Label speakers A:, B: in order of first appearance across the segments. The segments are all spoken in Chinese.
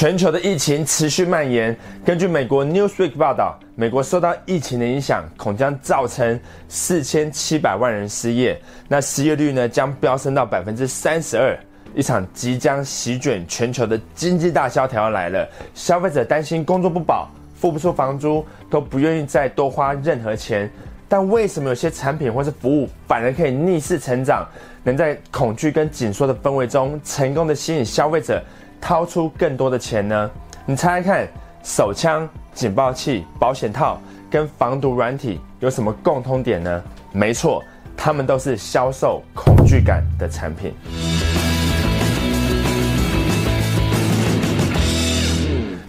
A: 全球的疫情持续蔓延。根据美国 Newsweek 报道，美国受到疫情的影响，恐将造成四千七百万人失业。那失业率呢，将飙升到百分之三十二。一场即将席卷全球的经济大萧条来了。消费者担心工作不保，付不出房租，都不愿意再多花任何钱。但为什么有些产品或是服务反而可以逆势成长，能在恐惧跟紧缩的氛围中，成功的吸引消费者？掏出更多的钱呢？你猜猜看，手枪、警报器、保险套跟防毒软体有什么共通点呢？没错，它们都是销售恐惧感的产品。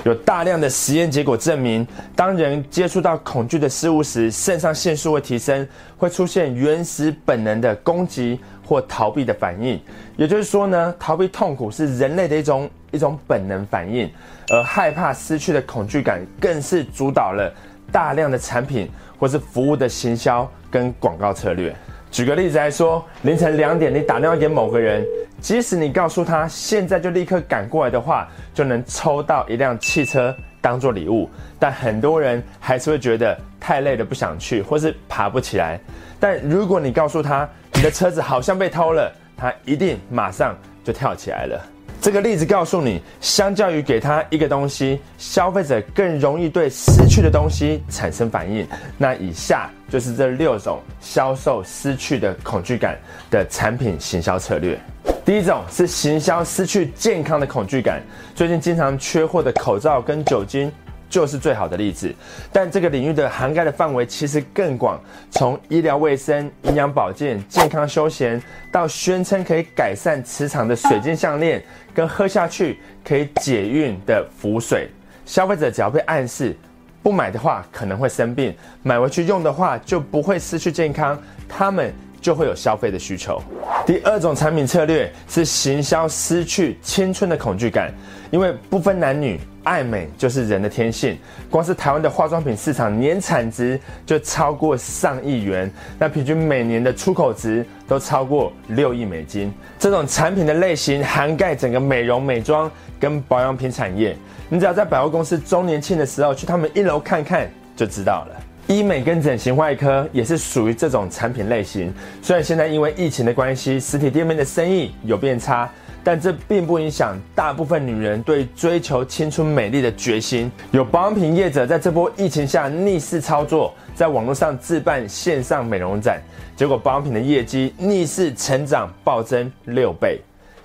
A: 有大量的实验结果证明，当人接触到恐惧的事物时，肾上腺素会提升，会出现原始本能的攻击或逃避的反应。也就是说呢，逃避痛苦是人类的一种一种本能反应，而害怕失去的恐惧感更是主导了大量的产品或是服务的行销跟广告策略。举个例子来说，凌晨两点你打电话给某个人，即使你告诉他现在就立刻赶过来的话，就能抽到一辆汽车当做礼物，但很多人还是会觉得太累了不想去，或是爬不起来。但如果你告诉他你的车子好像被偷了，他一定马上就跳起来了。这个例子告诉你，相较于给他一个东西，消费者更容易对失去的东西产生反应。那以下就是这六种销售失去的恐惧感的产品行销策略。第一种是行销失去健康的恐惧感，最近经常缺货的口罩跟酒精。就是最好的例子，但这个领域的涵盖的范围其实更广，从医疗卫生、营养保健、健康休闲，到宣称可以改善磁场的水晶项链，跟喝下去可以解孕的符水，消费者只要被暗示不买的话可能会生病，买回去用的话就不会失去健康，他们就会有消费的需求。第二种产品策略是行销失去青春的恐惧感，因为不分男女。爱美就是人的天性，光是台湾的化妆品市场年产值就超过上亿元，那平均每年的出口值都超过六亿美金。这种产品的类型涵盖整个美容美妆跟保养品产业，你只要在百货公司周年庆的时候去他们一楼看看就知道了。医美跟整形外科也是属于这种产品类型，虽然现在因为疫情的关系，实体店面的生意有变差。但这并不影响大部分女人对追求青春美丽的决心。有保养品业者在这波疫情下逆势操作，在网络上自办线上美容展，结果保养品的业绩逆势成长暴增六倍。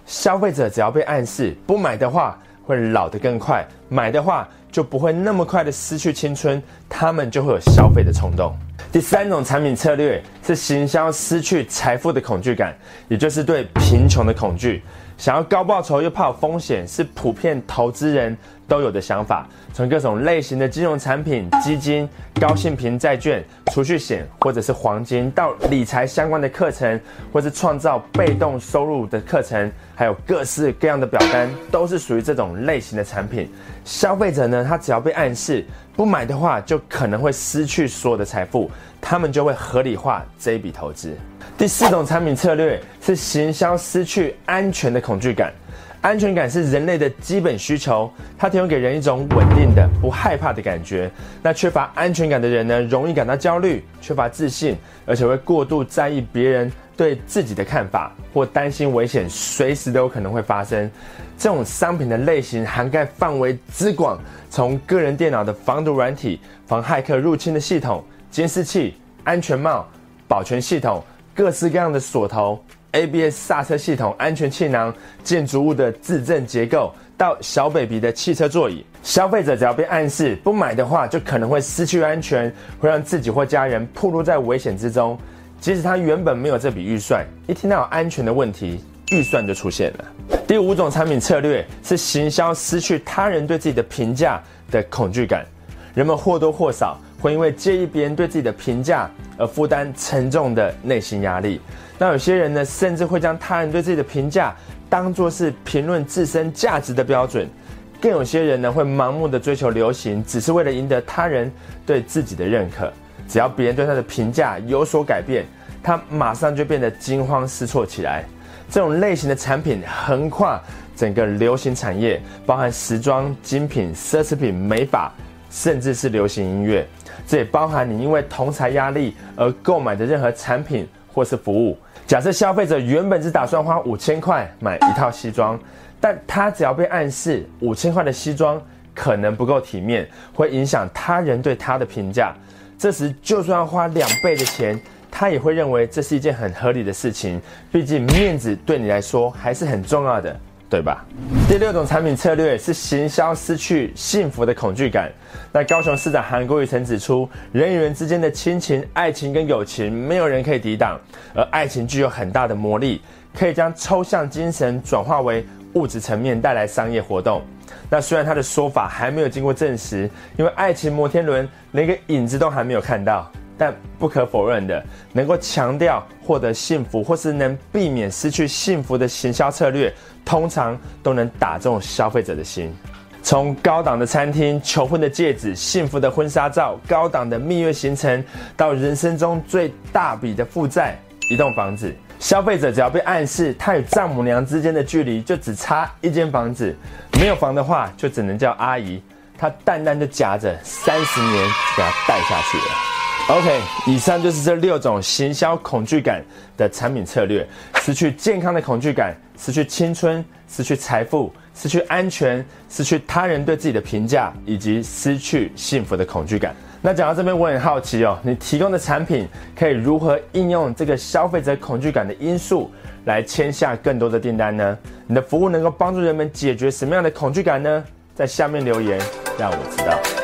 A: 消费者只要被暗示不买的话会老得更快，买的话就不会那么快的失去青春，他们就会有消费的冲动。第三种产品策略是行销失去财富的恐惧感，也就是对贫穷的恐惧。想要高报酬又怕有风险，是普遍投资人都有的想法。从各种类型的金融产品、基金、高性平债券、储蓄险，或者是黄金，到理财相关的课程，或是创造被动收入的课程，还有各式各样的表单，都是属于这种类型的产品。消费者呢，他只要被暗示不买的话，就可能会失去所有的财富，他们就会合理化这一笔投资。第四种产品策略是行销失去安全的恐惧感。安全感是人类的基本需求，它提供给人一种稳定的、不害怕的感觉。那缺乏安全感的人呢，容易感到焦虑、缺乏自信，而且会过度在意别人对自己的看法，或担心危险随时都有可能会发生。这种商品的类型涵盖范围之广，从个人电脑的防毒软体、防骇客入侵的系统、监视器、安全帽、保全系统。各式各样的锁头、ABS 刹车系统、安全气囊、建筑物的自振结构，到小 baby 的汽车座椅，消费者只要被暗示不买的话，就可能会失去安全，会让自己或家人暴露在危险之中。即使他原本没有这笔预算，一听到有安全的问题，预算就出现了。第五种产品策略是行销失去他人对自己的评价的恐惧感，人们或多或少。会因为介意别人对自己的评价而负担沉重的内心压力。那有些人呢，甚至会将他人对自己的评价当作是评论自身价值的标准。更有些人呢，会盲目的追求流行，只是为了赢得他人对自己的认可。只要别人对他的评价有所改变，他马上就变得惊慌失措起来。这种类型的产品横跨整个流行产业，包含时装、精品、奢侈品、美发，甚至是流行音乐。这也包含你因为同财压力而购买的任何产品或是服务。假设消费者原本只打算花五千块买一套西装，但他只要被暗示五千块的西装可能不够体面，会影响他人对他的评价，这时就算要花两倍的钱，他也会认为这是一件很合理的事情。毕竟面子对你来说还是很重要的。对吧？第六种产品策略是行销失去幸福的恐惧感。那高雄市长韩国瑜曾指出，人与人之间的亲情、爱情跟友情，没有人可以抵挡，而爱情具有很大的魔力，可以将抽象精神转化为物质层面，带来商业活动。那虽然他的说法还没有经过证实，因为爱情摩天轮连个影子都还没有看到。但不可否认的，能够强调获得幸福，或是能避免失去幸福的行销策略，通常都能打中消费者的心。从高档的餐厅、求婚的戒指、幸福的婚纱照、高档的蜜月行程，到人生中最大笔的负债——一栋房子，消费者只要被暗示他与丈母娘之间的距离就只差一间房子，没有房的话就只能叫阿姨，他淡淡就夹着三十年给他带下去了。OK，以上就是这六种行销恐惧感的产品策略：失去健康的恐惧感，失去青春，失去财富，失去安全，失去他人对自己的评价，以及失去幸福的恐惧感。那讲到这边，我很好奇哦，你提供的产品可以如何应用这个消费者恐惧感的因素来签下更多的订单呢？你的服务能够帮助人们解决什么样的恐惧感呢？在下面留言，让我知道。